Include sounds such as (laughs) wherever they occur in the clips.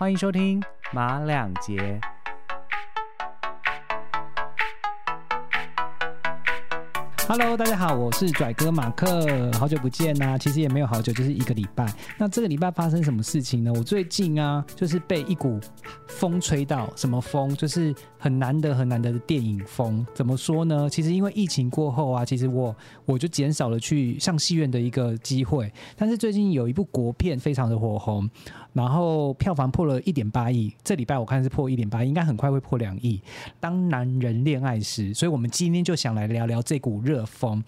欢迎收听马两节。Hello，大家好，我是拽哥马克，好久不见呐、其实也没有好久，就是一个礼拜。那这个礼拜发生什么事情呢？我最近啊，就是被一股风吹到，什么风？就是很难得很难得的电影风。怎么说呢？其实因为疫情过后啊，其实我我就减少了去上戏院的一个机会。但是最近有一部国片非常的火红，然后票房破了一点八亿，这礼拜我看是破一点八亿，应该很快会破两亿。当男人恋爱时，所以我们今天就想来聊聊这股热风。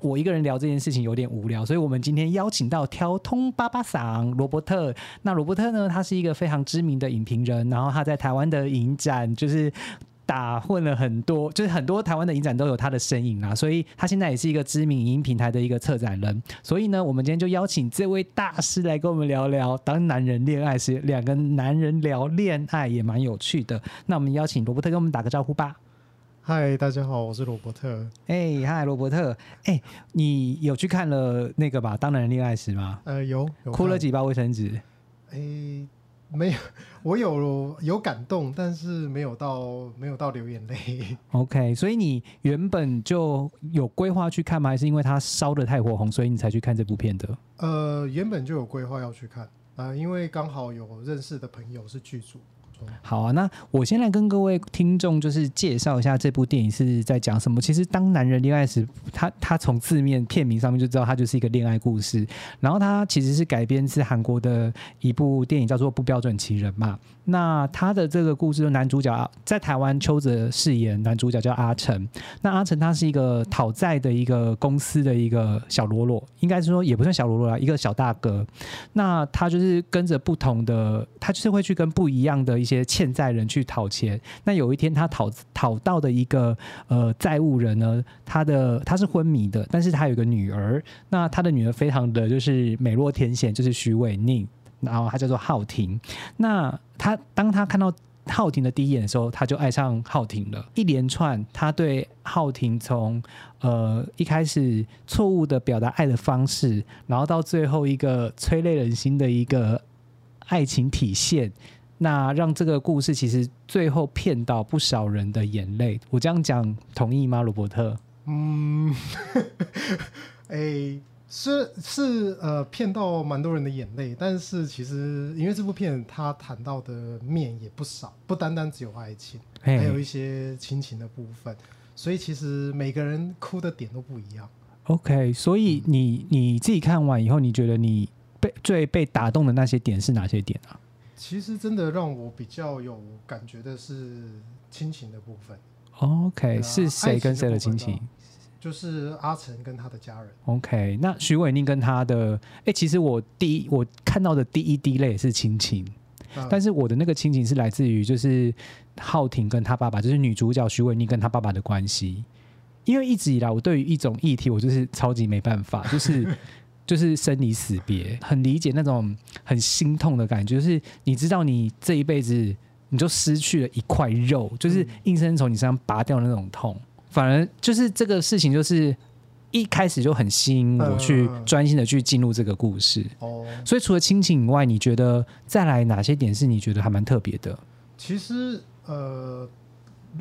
我一个人聊这件事情有点无聊，所以我们今天邀请到挑通巴巴桑罗伯特。那罗伯特呢，他是一个非常知名的影评人，然后他在台湾的影展就是。打混了很多，就是很多台湾的影展都有他的身影啊，所以他现在也是一个知名影音平台的一个策展人。所以呢，我们今天就邀请这位大师来跟我们聊聊，当男人恋爱时，两个男人聊恋爱也蛮有趣的。那我们邀请罗伯特跟我们打个招呼吧。嗨，大家好，我是罗伯特。哎，嗨，罗伯特，哎，你有去看了那个吧《当男人恋爱时》吗？呃，有有？哭了几包卫生纸？哎，没有，(laughs) 我有有感动，但是没有到没有到流眼泪。(laughs) OK，所以你原本就有规划去看吗？还是因为它烧的太火红，所以你才去看这部片的？呃，原本就有规划要去看啊、因为刚好有认识的朋友是剧组。好啊，那我先来跟各位听众就是介绍一下这部电影是在讲什么。其实当男人恋爱时，他他从字面片名上面就知道它就是一个恋爱故事。然后它其实是改编自韩国的一部电影，叫做《不标准情人》嘛。那他的这个故事，男主角在台湾邱泽饰演男主角叫阿成。那阿成他是一个讨债的一个公司的一个小喽啰，应该是说也不算小喽啰啦，一个小大哥。那他就是跟着不同的，他就是会去跟不一样的一些欠债人去讨钱。那有一天他讨讨到的一个呃债务人呢，他的他是昏迷的，但是他有个女儿，那他的女儿非常的就是美若天仙，就是徐伟宁，然后他叫做浩婷。那他当他看到浩婷的第一眼的时候，他就爱上浩婷了。一连串他对浩婷从呃一开始错误的表达爱的方式，然后到最后一个催泪人心的一个爱情体现，那让这个故事其实最后骗到不少人的眼泪。我这样讲同意吗，罗伯特？嗯，(laughs) 哎，是是呃，骗到蛮多人的眼泪，但是其实因为这部片它谈到的面也不少，不单单只有爱情，嘿还有一些亲情的部分，所以其实每个人哭的点都不一样。OK，所以你你自己看完以后，你觉得你被最被打动的那些点是哪些点啊？其实真的让我比较有感觉的是亲情的部分，OK，、啊是谁跟谁的亲情就是阿成跟他的家人。？OK，那徐伟宁跟他的，哎、其实我第一我看到的第一滴泪是亲情，呃但是我的那个亲情是来自于就是浩婷跟他爸爸，就是女主角徐伟宁跟他爸爸的关系。因为一直以来，我对于一种议题，我就是超级没办法，就是就是生离死别，很理解那种很心痛的感觉，就是你知道你这一辈子你就失去了一块肉，就是硬生生从你身上拔掉的那种痛。反而就是这个事情，就是一开始就很吸引我去嗯专心的去进入这个故事。哦，所以除了亲情以外，你觉得再来哪些点是你觉得还蛮特别的？其实呃，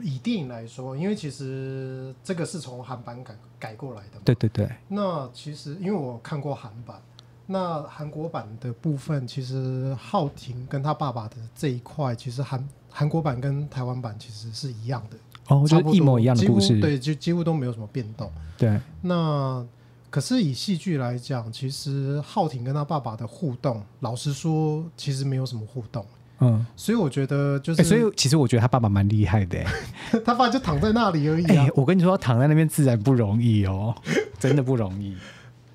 以电影来说，因为其实这个是从韩版改改过来的嘛。对对对，那其实因为我看过韩版，那韩国版的部分，其实浩廷跟他爸爸的这一块，其实韩韩国版跟台湾版其实是一样的，哦，就差不多一模一样的故事。对，就几乎都没有什么变动。对那可是以戏剧来讲，其实浩廷跟他爸爸的互动，老实说，其实没有什么互动。嗯，所以我觉得就是，哎、所以其实我觉得他爸爸蛮厉害的、欸。(laughs) 他爸就躺在那里而已。我跟你说，躺在那边自然不容易哦，(laughs) 真的不容易。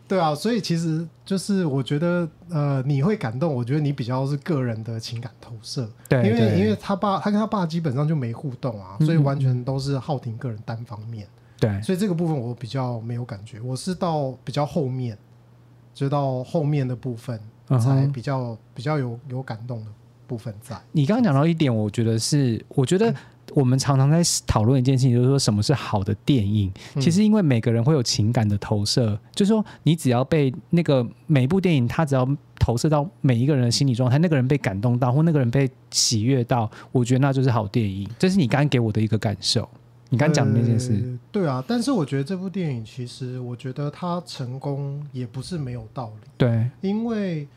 对啊，所以其实就是我觉得，呃，你会感动，我觉得你比较是个人的情感投射，对，因为因为他爸他跟他爸基本上就没互动啊，嗯所以完全都是浩廷个人单方面，对。所以这个部分我比较没有感觉，我是到比较后面，就到后面的部分才比较、比较有有感动的部分在。你刚刚讲到一点，我觉得是，我觉得我们常常在讨论一件事情，就是说什么是好的电影。嗯其实因为每个人会有情感的投射，就是说你只要被那个每一部电影，它只要投射到每一个人的心理状态，那个人被感动到，或那个人被喜悦到，我觉得那就是好电影。这是你刚刚给我的一个感受。你刚讲的那件事，呃对啊，但是我觉得这部电影其实，我觉得它成功也不是没有道理，对，因为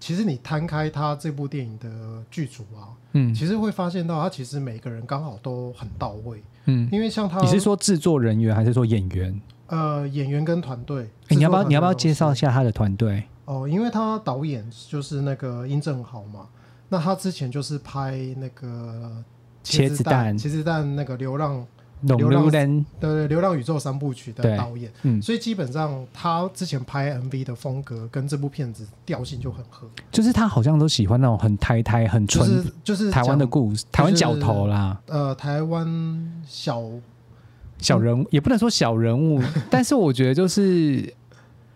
其实你摊开他这部电影的剧组啊，嗯。其实会发现到他其实每个人刚好都很到位，嗯，因为像他你是说制作人员还是说演员？呃演员跟团队，诶你要不要你要不要介绍一下他的团队？哦，因为他导演就是那个殷正豪嘛，那他之前就是拍那个子茄子蛋茄子蛋那个流浪龙流浪如人，的流浪宇宙三部曲的导演，嗯，所以基本上他之前拍 MV 的风格跟这部片子调性就很合，就是他好像都喜欢那种很台台、很就纯是就是台湾的故事，台湾角头啦，呃台湾小小人物也不能说小人物，(laughs) 但是我觉得就是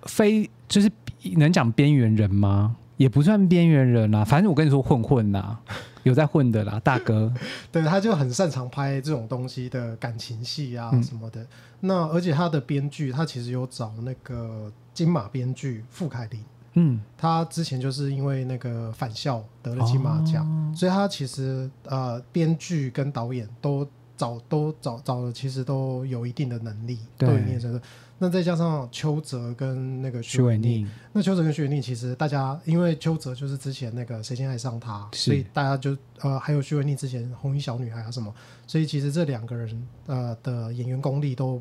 非就是能讲边缘人吗？也不算边缘人啦，反正我跟你说混混啦，(laughs) 有在混的啦，大哥。对，他就很擅长拍这种东西的感情戏啊嗯什么的。那而且他的编剧，他其实有找那个金马编剧傅凯林，嗯，他之前就是因为那个返校得了金马奖，哦所以他其实呃编剧跟导演都找都找找的，其实都有一定的能力，都对有一定的身份。那再加上邱泽跟那个徐伟宁，那邱泽跟徐伟宁其实大家因为邱泽就是之前那个谁先爱上他，所以大家就呃还有徐伟宁之前红衣小女孩啊什么，所以其实这两个人呃的演员功力都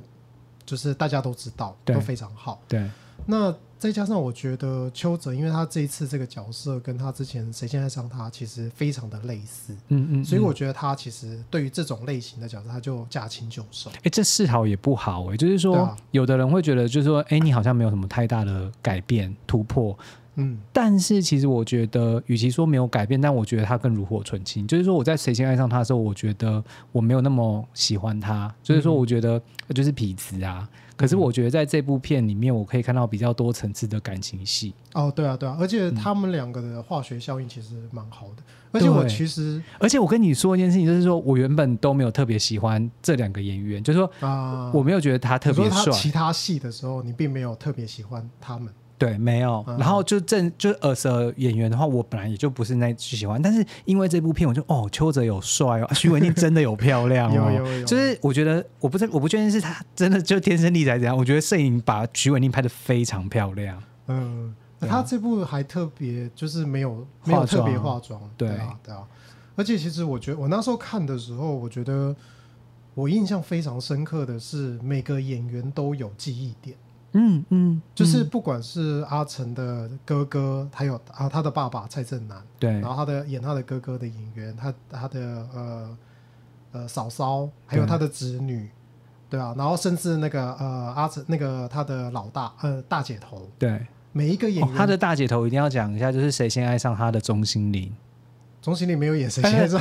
就是大家都知道都非常好。对，那再加上我觉得邱泽，因为他这一次这个角色跟他之前谁先爱上他其实非常的类似，嗯嗯，嗯所以我觉得他其实对于这种类型的角色他就驾轻就熟。哎、这示好也不好哎、就是说，啊有的人会觉得，就是说，哎、你好像没有什么太大的改变突破，嗯，但是其实我觉得，与其说没有改变，但我觉得他更炉火纯青。就是说，我在谁先爱上他的时候，我觉得我没有那么喜欢他，就是说，嗯我觉得呃就是痞子啊。可是我觉得在这部片里面，我可以看到比较多层次的感情戏，哦，对啊，对啊，而且他们两个的化学效应其实蛮好的。而且我其实而且我跟你说一件事情，就是说我原本都没有特别喜欢这两个演员，就是说啊，我没有觉得他特别帅，他其他戏的时候，你并没有特别喜欢他们。对，没有。嗯然后就正就耳蛇演员的话，我本来也就不是那喜欢，但是因为这部片，我就哦，邱泽有帅哦，啊徐伟宁真的有漂亮哦，(laughs) 有有有就是我觉得我不是我不确定是他真的就天生丽质怎样，我觉得摄影把徐伟宁拍的非常漂亮。嗯，他这部还特别就是没有没有特别化妆，对啊，对啊。而且其实我觉得我那时候看的时候，我觉得我印象非常深刻的是每个演员都有记忆点。嗯嗯，就是嗯不管是阿成的哥哥，还有啊他的爸爸蔡正南，对。然后他的演他的哥哥的演员，他他的呃呃嫂嫂，还有他的侄女，对啊，然后甚至那个呃阿成那个他的老大呃大姐头，对。每一个演员，哦他的大姐头一定要讲一下，就是谁先爱上他的钟心凌？钟心凌没有演谁现在说，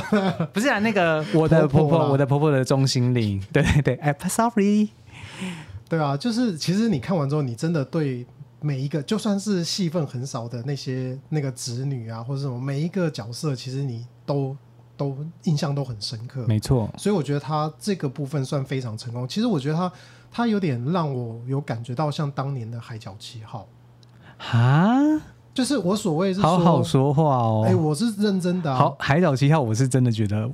不是啊，那个我的 (laughs) 婆婆，婆婆我的婆婆的钟心凌，对对对，哎，sorry，对啊，就是其实你看完之后，你真的对每一个就算是戏份很少的那些那个子女啊，或者什么每一个角色，其实你都都印象都很深刻。没错，所以我觉得他这个部分算非常成功。其实我觉得他他有点让我有感觉到像当年的《海角七号》，哈，就是我所谓是好说，好说话哦。哎、我是认真的、啊。好，海角七号我是真的觉得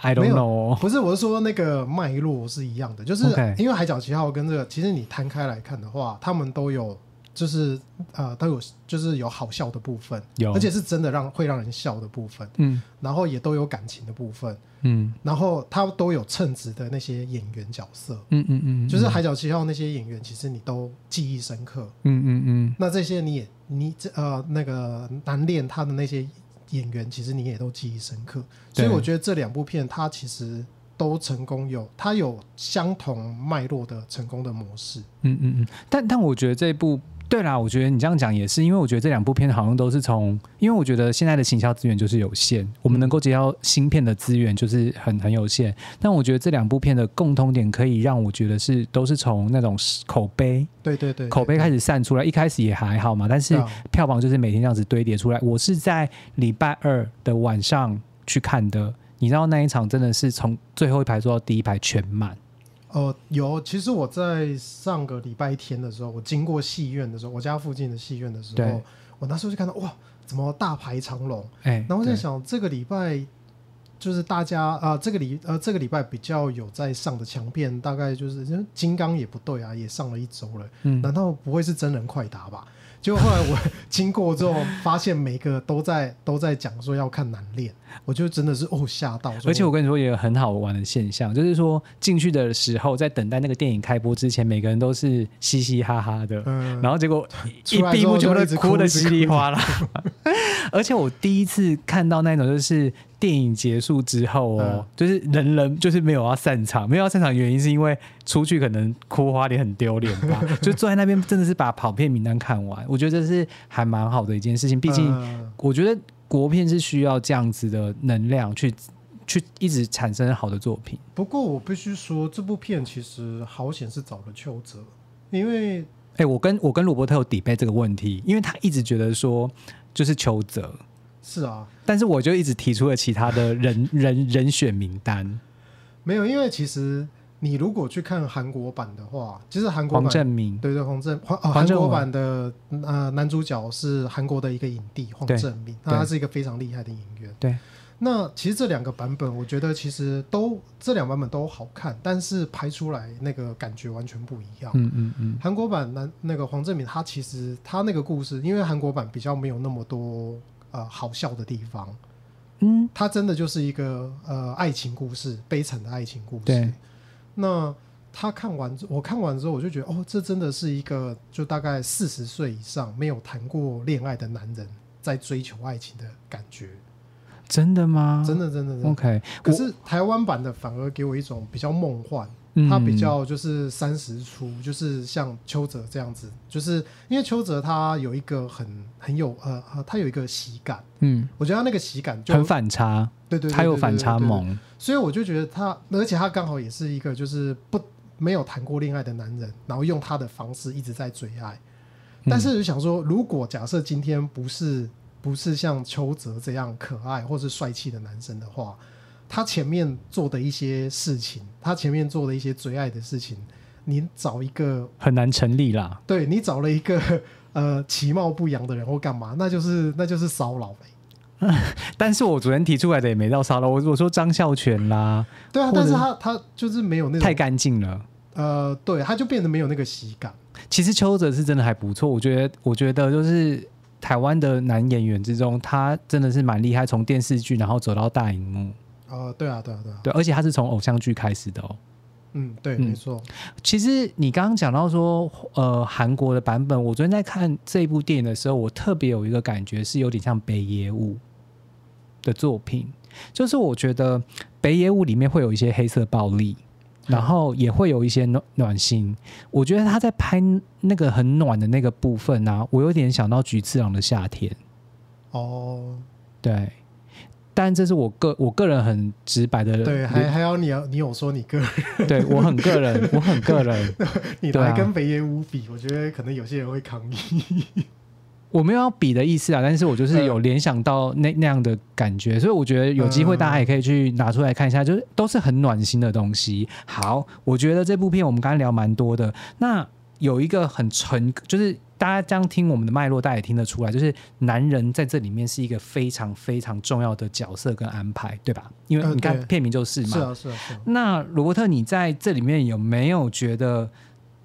，I 没 don't 有 know，不是，我是说那个脉络是一样的，就是因为《海角七号》跟这个，其实你摊开来看的话，他们都有，就是呃，都有就是有好笑的部分，有，而且是真的让会让人笑的部分，嗯。然后也都有感情的部分，嗯。然后他都有称职的那些演员角色，嗯嗯嗯，就是《海角七号》那些演员，其实你都记忆深刻。嗯嗯嗯，那这些你也你这呃那个难练他的那些演员，其实你也都记忆深刻。所以我觉得这两部片它其实都成功有，它有相同脉络的成功的模式。嗯嗯嗯，但但我觉得这一部。对啦，我觉得你这样讲也是，因为我觉得这两部片好像都是从，因为我觉得现在的行销资源就是有限，我们能够接到芯片的资源就是很很有限。但我觉得这两部片的共通点可以让我觉得是都是从那种口碑对对对，口碑开始散出来，一开始也还好嘛，但是票房就是每天这样子堆叠出来。我是在礼拜二的晚上去看的，你知道那一场真的是从最后一排坐到第一排全满。呃，有。其实我在上个礼拜天的时候，我经过戏院的时候，我家附近的戏院的时候，我那时候就看到哇，怎么大排长龙？哎，对，然后我在想，这个礼拜就是大家啊、这个礼呃这个礼拜比较有在上的强片，大概就是金刚也不对啊，也上了一周了，嗯，难道不会是真人快打吧？结果后来我经过之后，发现每个都在 (laughs) 都在讲说要看难练，我就真的是哦吓到。而且我跟你说，也有很好玩的现象，就是说进去的时候，在等待那个电影开播之前，每个人都是嘻嘻哈哈的，嗯，然后结果 (laughs) 一闭幕就都哭的哭一直稀里哗啦。(laughs) 而且我第一次看到那种，就是电影结束之后哦，嗯。就是人人就是没有要散场，没有要散场，原因是因为出去可能哭花脸很丢脸吧，(laughs) 就坐在那边真的是把跑片名单看完，我觉得这是还蛮好的一件事情，毕竟嗯。我觉得国片是需要这样子的能量去去一直产生好的作品。不过我必须说，这部片其实好险是找了邱泽，因为哎、我跟我跟罗伯特有抵背这个问题，因为他一直觉得说就是邱泽，是啊，但是我就一直提出了其他的人 (laughs) 人人选名单，没有，因为其实你如果去看韩国版的话，其实韩国黄版正明，对对黄正黄、呃、韩国版的呃男主角是韩国的一个影帝黄对正明，对。他是一个非常厉害的演员。对，那其实这两个版本，我觉得其实都这两版本都好看，但是拍出来那个感觉完全不一样。嗯嗯嗯，韩国版男那个黄正明，他其实他那个故事，因为韩国版比较没有那么多呃好笑的地方，嗯，它真的就是一个呃爱情故事，悲惨的爱情故事。对，那他看完之，我看完之后，我就觉得，哦，这真的是一个就大概四十岁以上没有谈过恋爱的男人在追求爱情的感觉，真的吗？真的，真的，真的。OK，可是台湾版的反而给我一种比较梦幻，嗯他比较就是三十出，就是像邱泽这样子，就是因为邱泽他有一个很很有呃呃，他有一个喜感，嗯。我觉得他那个喜感就很反差，对对对，他有对反差，萌，所以我就觉得他，而且他刚好也是一个就是不没有谈过恋爱的男人，然后用他的方式一直在追爱。嗯。但是就想说，如果假设今天不是不是像邱泽这样可爱或是帅气的男生的话，他前面做的一些事情，他前面做的一些最爱的事情，你找一个很难成立啦。对你找了一个呃其貌不扬的人或干嘛，那就是那就是骚扰呗。(laughs) 但是我昨天提出来的也没到骚扰，我我说张孝全啦，对啊，但是他他就是没有那太种干净了。呃，对，他就变得没有那个喜感。其实邱泽是真的还不错，我觉得，我觉得就是台湾的男演员之中，他真的是蛮厉害，从电视剧然后走到大荧幕，呃，对啊，对啊，对啊，对，而且他是从偶像剧开始的哦。嗯，对，嗯没错，其实你刚刚讲到说，呃，韩国的版本，我昨天在看这部电影的时候，我特别有一个感觉是有点像北野武的作品，就是我觉得北野武里面会有一些黑色暴力，然后也会有一些暖暖心。我觉得他在拍那个很暖的那个部分啊，我有点想到菊次郎的夏天，哦，对。但这是我个我个人很直白的，对，还还有你要你有说你个人，对我很个人，我很个人，(laughs) (laughs) 你来跟北野武比，我觉得可能有些人会抗议。(laughs) 我没有要比的意思啊，但是我就是有联想到那那样的感觉，所以我觉得有机会大家也可以去拿出来看一下，就是都是很暖心的东西。好，我觉得这部片我们刚刚聊蛮多的，那有一个很纯，就是大家这样听我们的脉络，大家也听得出来，就是男人在这里面是一个非常非常重要的角色跟安排，对吧？因为你看片名就是嘛。是啊，是啊，是啊。那罗伯特，你在这里面有没有觉得，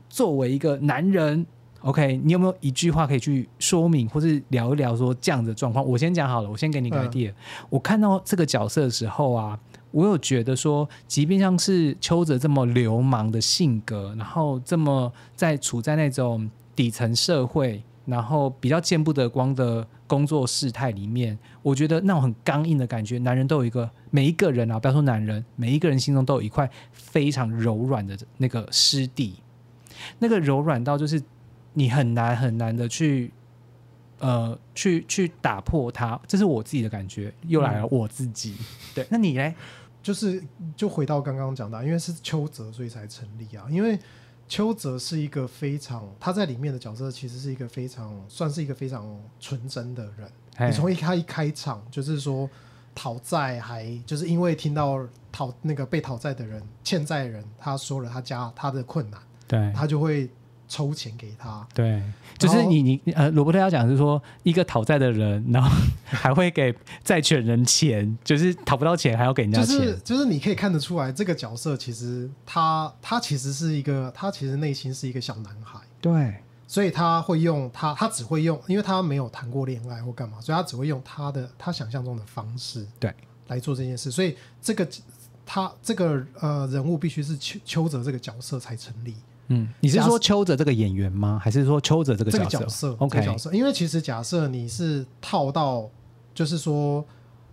作为一个男人，OK，你有没有一句话可以去说明，或是聊一聊说这样的状况？我先讲好了，我先给你个嗯 idea、我看到这个角色的时候啊，我有觉得说，即便像是邱泽这么流氓的性格，然后这么在处在那种底层社会，然后比较见不得光的工作事态里面，我觉得那种很刚硬的感觉，男人都有一个，每一个人啊，不要说男人，每一个人心中都有一块非常柔软的那个湿地，那个柔软到就是你很难很难的去。呃，去去打破它，这是我自己的感觉。又来了，我自己。对，(laughs) 那你嘞？就是就回到刚刚讲的啊，因为是邱泽，所以才成立啊。因为邱泽是一个非常他在里面的角色，其实是一个非常算是一个非常纯真的人。哎你从一开一开场就是说讨债，还就是因为听到讨那个被讨债的人欠债人，他说了他家他的困难，对，他就会抽钱给他。对，就是你你呃，罗伯特要讲是说，一个讨债的人，然后 (laughs) 还会给债权人钱，就是讨不到钱还要给人家就钱。是就是你可以看得出来，这个角色其实他他其实是一个他其实内心是一个小男孩，对，所以他会用他他只会用，因为他没有谈过恋爱或干嘛，所以他只会用他的他想象中的方式对来做这件事，所以这个他这个呃人物必须是邱邱泽这个角色才成立。嗯，你是说邱泽这个演员吗？还是说邱泽这个这个角角色？OK，角色，因为其实假设你是套到，就是说，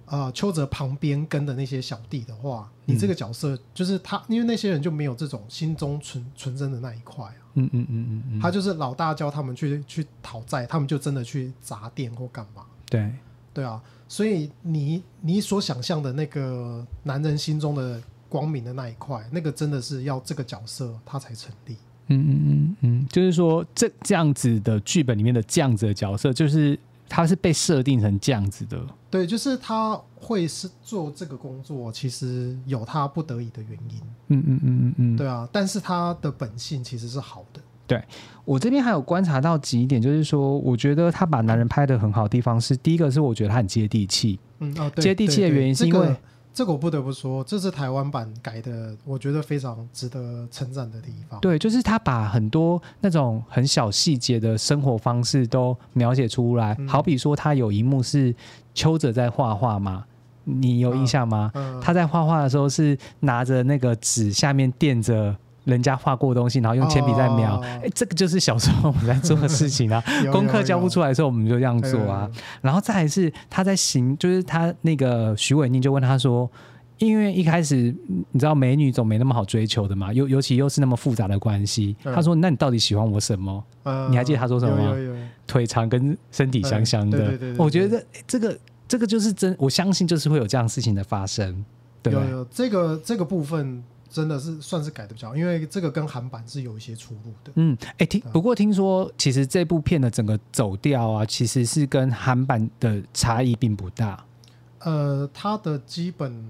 呃，邱泽旁边跟的那些小弟的话，你这个角色就是他，因为那些人就没有这种心中纯纯真的那一块啊，嗯嗯嗯嗯嗯，他就是老大教他们去去讨债，他们就真的去砸店或干嘛，对，对啊，所以你你所想象的那个男人心中的光明的那一块，那个真的是要这个角色他才成立。嗯嗯嗯。嗯，就是说这这样子的剧本里面的这样子的角色，就是他是被设定成这样子的。对，就是他会是做这个工作，其实有他不得已的原因，嗯嗯嗯嗯嗯，对啊，但是他的本性其实是好的。对。我这边还有观察到几点，就是说，我觉得他把男人拍的很好的地方是，第一个是我觉得他很接地气，嗯哦，对接地气的原因是因为这个这个我不得不说，这是台湾版改的，我觉得非常值得称赞的地方。对，就是他把很多那种很小细节的生活方式都描写出来，嗯好比说他有一幕是邱泽在画画嘛，你有印象吗？嗯，他在画画的时候是拿着那个纸，下面垫着人家画过东西，然后用铅笔在描。哦哎、这个就是小时候我们在做的事情啊。(laughs) 有功课交不出来的时候，我们就这样做啊。嗯然后再来是他在行，就是他那个徐伟宁就问他说。因为一开始你知道美女总没那么好追求的嘛，尤尤其又是那么复杂的关系。嗯他说：“那你到底喜欢我什么？呃你还记得他说什么吗有有有有腿长跟身体香香的。嗯对对对对我觉得诶这个这个就是真，我相信就是会有这样事情的发生。对不对有有这个这个部分真的是算是改的比较好，因为这个跟韩版是有一些出入的。嗯，哎，听不过听说，其实这部片的整个走调啊，其实是跟韩版的差异并不大。呃，它的基本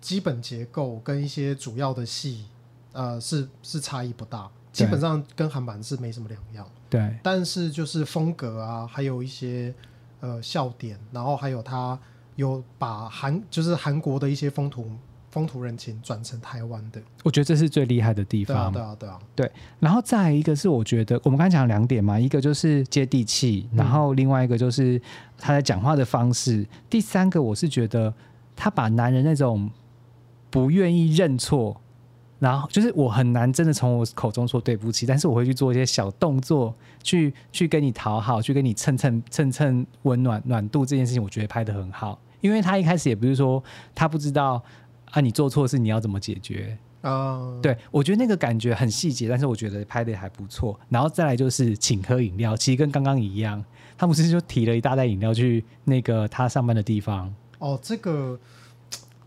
基本结构跟一些主要的戏，呃，是是差异不大，基本上跟韩版是没什么两样。对，但是就是风格啊，还有一些呃笑点，然后还有它有把韩就是韩国的一些风土风土人情转成台湾的，我觉得这是最厉害的地方对啊方。对啊对啊，对然后再一个是，我觉得我们刚才讲两点嘛，一个就是接地气，嗯然后另外一个就是他在讲话的方式，第三个我是觉得他把男人那种不愿意认错。然后就是我很难真的从我口中说对不起，但是我会去做一些小动作，去去跟你讨好，去跟你蹭蹭蹭蹭温暖暖度这件事情，我觉得拍的很好。因为他一开始也不是说他不知道啊，你做错事你要怎么解决，啊，对，我觉得那个感觉很细节，但是我觉得拍的还不错。然后再来就是请喝饮料，其实跟刚刚一样，他不是就提了一大袋饮料去那个他上班的地方，哦，这个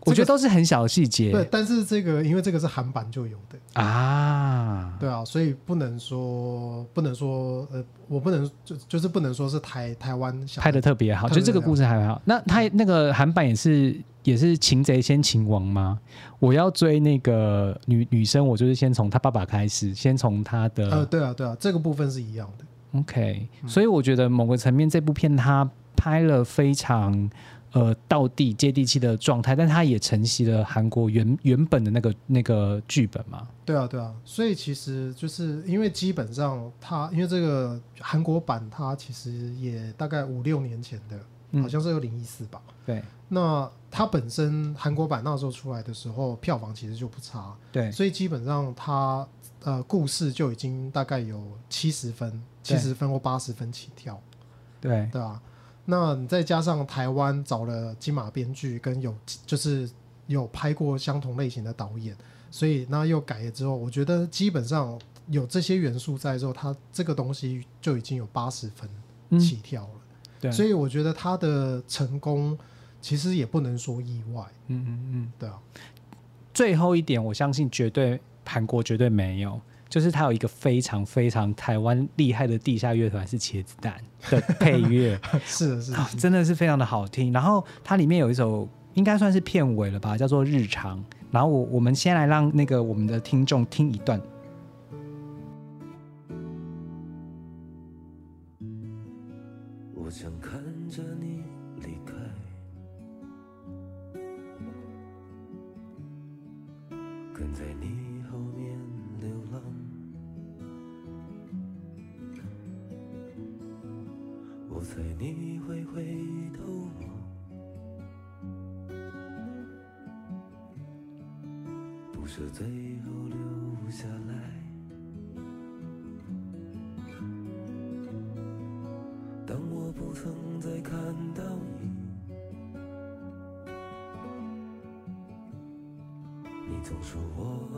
我觉得都是很小的细节对，但是这个因为这个是韩版就有的，啊。对啊，所以不能说不能说呃，我不能就就是不能说是台台湾拍的特别好，就这个故事还好。那他那个韩版也是也是擒贼先擒王吗？我要追那个女女生，我就是先从她爸爸开始，先从她的、呃，对啊对啊，这个部分是一样的，OK，嗯所以我觉得某个层面，这部片它拍了非常呃到地、接地气的状态，但它也承袭了韩国原原本的那个那个剧本嘛。对啊，对啊，所以其实就是因为基本上它，因为这个韩国版它其实也大概五六年前的，嗯。好像是二零一四吧。对。那它本身韩国版那时候出来的时候，票房其实就不差，对。所以基本上它呃故事就已经大概有七十分、七十分或八十分起跳，对。对吧、那你再加上台湾找了金马编剧跟有就是有拍过相同类型的导演，所以那又改了之后，我觉得基本上有这些元素在之后，它这个东西就已经有八十分嗯。起跳了。对，所以我觉得它的成功其实也不能说意外，嗯嗯嗯，对啊，最后一点，我相信绝对韩国绝对没有。就是它有一个非常非常台湾厉害的地下乐团是茄子蛋的配乐，(laughs) 是，是真的是非常的好听。然后它里面有一首应该算是片尾了吧，叫做《日常》。然后我我们先来让那个我们的听众听一段。总说我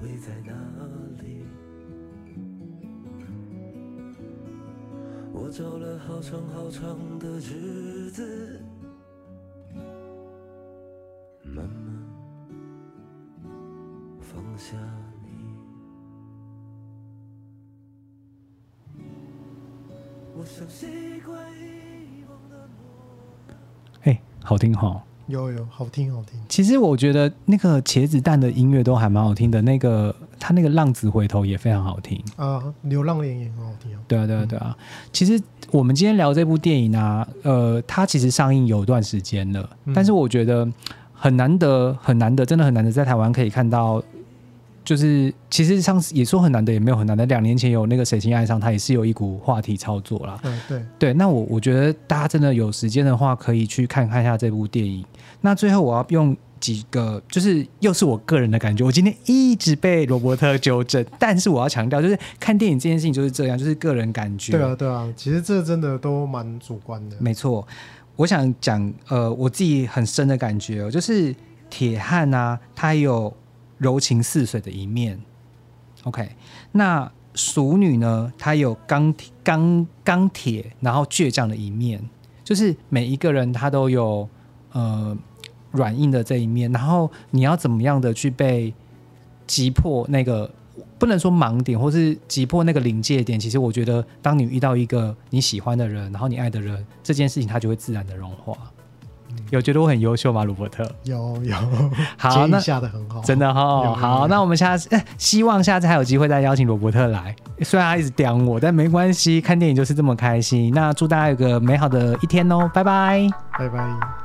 会在哪里？我找了好长好长的日子，慢慢放下你。我想习惯遗忘的梦。哎，好听哈。有有好听好听，其实我觉得那个茄子蛋的音乐都还蛮好听的，那个他那个浪子回头也非常好听。啊，流浪连也很好听啊。对啊，对啊，对啊。其实我们今天聊这部电影啊，呃，它其实上映有一段时间了，嗯但是我觉得很难得，很难得，真的很难得，在台湾可以看到。就是其实上次也说很难的，也没有很难的。两年前有那个谁先爱上，它也是有一股话题操作啦。嗯，对，对，那我我觉得大家真的有时间的话，可以去看看一下这部电影。那最后我要用几个，就是又是我个人的感觉。我今天一直被罗伯特纠正，但是我要强调，就是看电影这件事情就是这样，就是个人感觉。对啊，对啊，其实这真的都蛮主观的。没错。我想讲，呃，我自己很深的感觉哦，就是铁汉啊，他有柔情似水的一面。OK，那熟女呢，她有钢钢钢铁，然后倔强的一面。就是每一个人他都有呃软硬的这一面，然后你要怎么样的去被击破那个不能说盲点，或是击破那个临界点。其实我觉得，当你遇到一个你喜欢的人，然后你爱的人，这件事情它就会自然的融化。有觉得我很优秀吗，鲁伯特？有有，(laughs) 好，那下的很好，真的哈、好，那我们下次、欸希望下次还有机会再邀请罗伯特来。虽然他一直刁我，但没关系，看电影就是这么开心。那祝大家有个美好的一天哦，拜拜。拜拜。